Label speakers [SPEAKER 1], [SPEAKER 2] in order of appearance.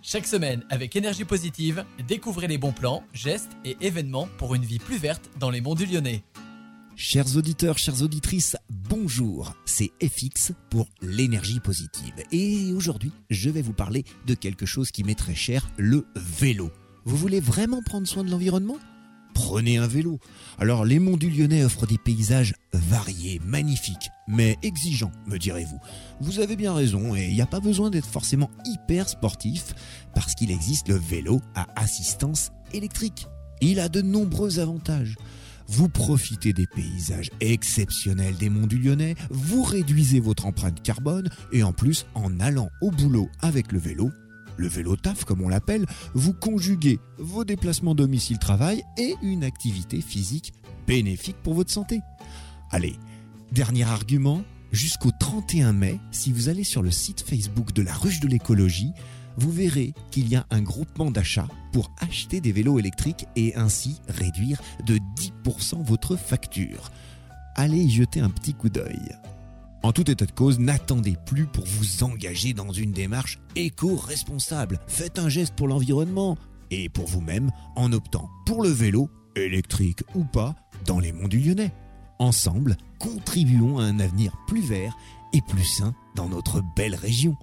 [SPEAKER 1] Chaque semaine, avec énergie positive, découvrez les bons plans, gestes et événements pour une vie plus verte dans les monts du Lyonnais.
[SPEAKER 2] Chers auditeurs, chères auditrices, bonjour, c'est FX pour l'énergie positive. Et aujourd'hui, je vais vous parler de quelque chose qui m'est très cher, le vélo. Vous voulez vraiment prendre soin de l'environnement? Prenez un vélo. Alors les monts du Lyonnais offrent des paysages variés, magnifiques, mais exigeants, me direz-vous. Vous avez bien raison et il n'y a pas besoin d'être forcément hyper sportif parce qu'il existe le vélo à assistance électrique. Il a de nombreux avantages. Vous profitez des paysages exceptionnels des monts du Lyonnais, vous réduisez votre empreinte carbone et en plus, en allant au boulot avec le vélo, le vélo taf comme on l'appelle, vous conjuguez vos déplacements domicile-travail et une activité physique bénéfique pour votre santé. Allez, dernier argument, jusqu'au 31 mai, si vous allez sur le site Facebook de la Ruche de l'écologie, vous verrez qu'il y a un groupement d'achat pour acheter des vélos électriques et ainsi réduire de 10% votre facture. Allez y jeter un petit coup d'œil. En tout état de cause, n'attendez plus pour vous engager dans une démarche éco-responsable. Faites un geste pour l'environnement et pour vous-même en optant pour le vélo, électrique ou pas, dans les monts du Lyonnais. Ensemble, contribuons à un avenir plus vert et plus sain dans notre belle région.